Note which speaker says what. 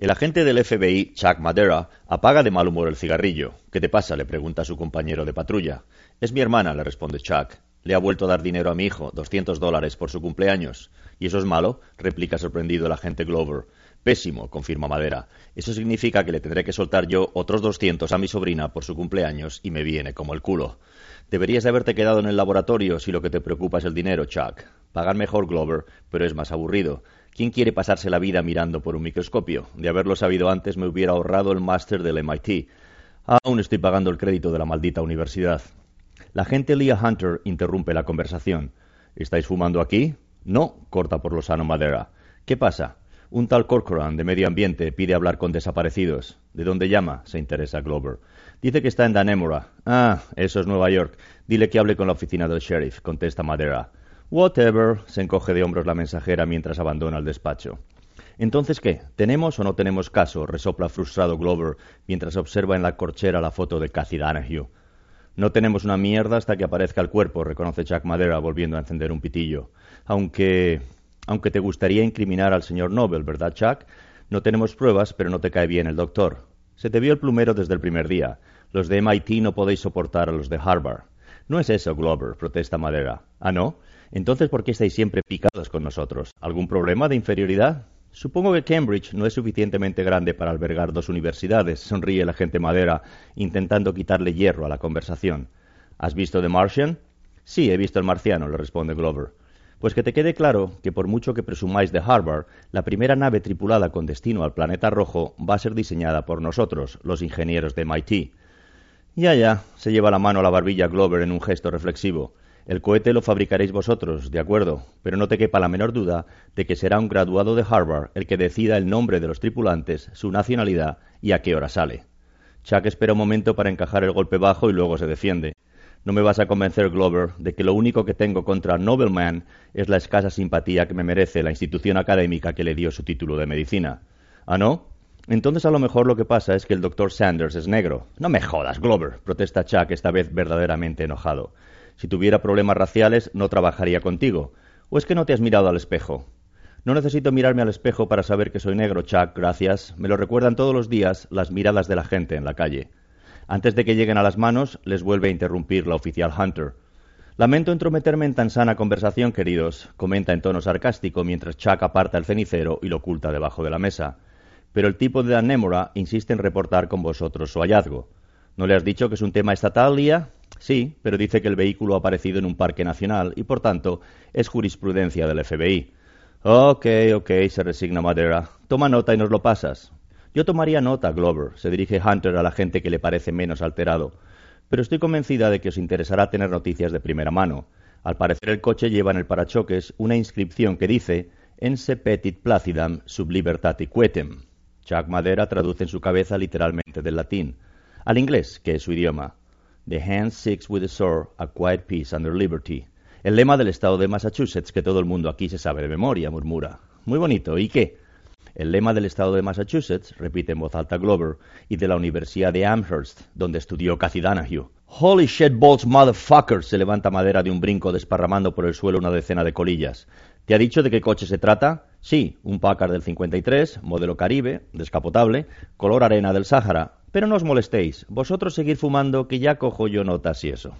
Speaker 1: El agente del FBI, Chuck Madera, apaga de mal humor el cigarrillo. ¿Qué te pasa? le pregunta a su compañero de patrulla. Es mi hermana, le responde Chuck. Le ha vuelto a dar dinero a mi hijo, doscientos dólares por su cumpleaños. ¿Y eso es malo? replica sorprendido el agente Glover. Pésimo, confirma Madera. Eso significa que le tendré que soltar yo otros doscientos a mi sobrina por su cumpleaños y me viene como el culo. Deberías de haberte quedado en el laboratorio si lo que te preocupa es el dinero, Chuck. Pagar mejor, Glover, pero es más aburrido. ¿Quién quiere pasarse la vida mirando por un microscopio? De haberlo sabido antes me hubiera ahorrado el máster del MIT. Aún estoy pagando el crédito de la maldita universidad. La agente Leah Hunter interrumpe la conversación. ¿Estáis fumando aquí? No, corta por lo sano Madera. ¿Qué pasa? Un tal Corcoran, de Medio Ambiente, pide hablar con desaparecidos. ¿De dónde llama? se interesa Glover. Dice que está en Danemora. Ah, eso es Nueva York. Dile que hable con la oficina del sheriff, contesta Madera. Whatever, se encoge de hombros la mensajera mientras abandona el despacho. Entonces, ¿qué? ¿Tenemos o no tenemos caso? resopla frustrado Glover mientras observa en la corchera la foto de Cathy Danahue. No tenemos una mierda hasta que aparezca el cuerpo, reconoce Chuck Madera volviendo a encender un pitillo. Aunque aunque te gustaría incriminar al señor Nobel, ¿verdad, Chuck? No tenemos pruebas, pero no te cae bien el doctor. Se te vio el plumero desde el primer día. Los de MIT no podéis soportar a los de Harvard. No es eso, Glover, protesta Madera. ¿Ah, no? Entonces, ¿por qué estáis siempre picados con nosotros? ¿Algún problema de inferioridad? Supongo que Cambridge no es suficientemente grande para albergar dos universidades, sonríe el agente Madera, intentando quitarle hierro a la conversación. ¿Has visto The Martian? Sí, he visto el marciano, le responde Glover. Pues que te quede claro que por mucho que presumáis de Harvard, la primera nave tripulada con destino al planeta rojo va a ser diseñada por nosotros, los ingenieros de MIT. Ya, ya, se lleva la mano a la barbilla Glover en un gesto reflexivo. El cohete lo fabricaréis vosotros, de acuerdo, pero no te quepa la menor duda de que será un graduado de Harvard el que decida el nombre de los tripulantes, su nacionalidad y a qué hora sale. Chuck espera un momento para encajar el golpe bajo y luego se defiende. No me vas a convencer, Glover, de que lo único que tengo contra Nobleman es la escasa simpatía que me merece la institución académica que le dio su título de medicina. ¿Ah, no? Entonces a lo mejor lo que pasa es que el doctor Sanders es negro. No me jodas, Glover, protesta Chuck esta vez verdaderamente enojado. Si tuviera problemas raciales no trabajaría contigo. ¿O es que no te has mirado al espejo? No necesito mirarme al espejo para saber que soy negro, Chuck, gracias. Me lo recuerdan todos los días las miradas de la gente en la calle. Antes de que lleguen a las manos, les vuelve a interrumpir la oficial Hunter. Lamento entrometerme en tan sana conversación, queridos, comenta en tono sarcástico mientras Chuck aparta el cenicero y lo oculta debajo de la mesa. Pero el tipo de Anémora insiste en reportar con vosotros su hallazgo. ¿No le has dicho que es un tema estatal, Lía? Sí, pero dice que el vehículo ha aparecido en un parque nacional y, por tanto, es jurisprudencia del FBI. Ok, ok, se resigna Madera. Toma nota y nos lo pasas. Yo tomaría nota, Glover, se dirige Hunter a la gente que le parece menos alterado, pero estoy convencida de que os interesará tener noticias de primera mano. Al parecer el coche lleva en el parachoques una inscripción que dice Ense petit placidam sub libertate quetem. Chuck Madera traduce en su cabeza literalmente del latín al inglés, que es su idioma. The hand seeks with the sword a quiet peace under liberty. El lema del estado de Massachusetts que todo el mundo aquí se sabe de memoria, murmura. Muy bonito. ¿Y qué? El lema del estado de Massachusetts, repite en voz alta Glover, y de la Universidad de Amherst, donde estudió Cathy Danahue. Holy shit balls motherfucker, se levanta madera de un brinco desparramando por el suelo una decena de colillas. ¿Te ha dicho de qué coche se trata? Sí, un Packard del 53, modelo Caribe, descapotable, color arena del Sáhara. Pero no os molestéis, vosotros seguid fumando que ya cojo yo notas y eso.